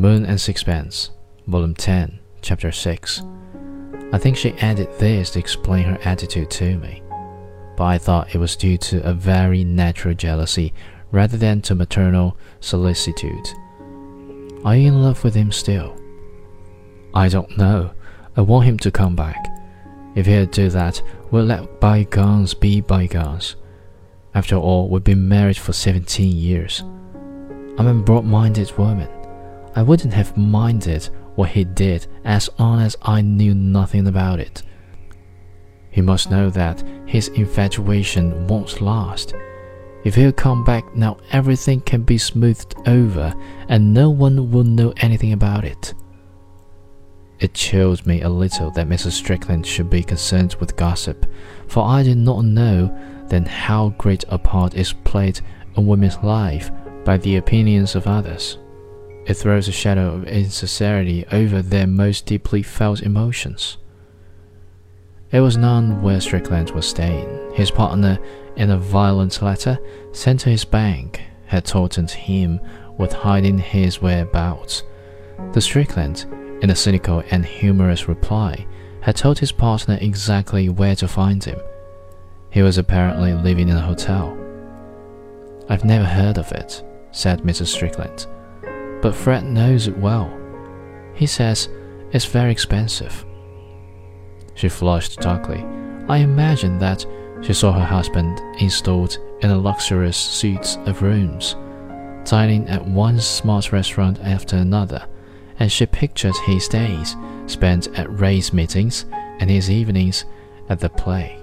Moon and Sixpence, Volume 10, Chapter 6. I think she added this to explain her attitude to me, but I thought it was due to a very natural jealousy rather than to maternal solicitude. Are you in love with him still? I don't know. I want him to come back. If he'll do that, we'll let bygones be bygones. After all, we've been married for 17 years. I'm a broad minded woman. I wouldn't have minded what he did as long as I knew nothing about it. He must know that his infatuation won't last. If he'll come back now, everything can be smoothed over and no one will know anything about it. It chilled me a little that Mrs. Strickland should be concerned with gossip, for I did not know then how great a part is played in women's life by the opinions of others. It throws a shadow of insincerity over their most deeply felt emotions. It was known where Strickland was staying. His partner, in a violent letter sent to his bank, had taunted him with hiding his whereabouts. The Strickland, in a cynical and humorous reply, had told his partner exactly where to find him. He was apparently living in a hotel. I've never heard of it, said Mrs. Strickland, but Fred knows it well. He says it's very expensive. She flushed darkly. I imagine that she saw her husband installed in a luxurious suite of rooms, dining at one smart restaurant after another and she pictured his days spent at race meetings and his evenings at the play.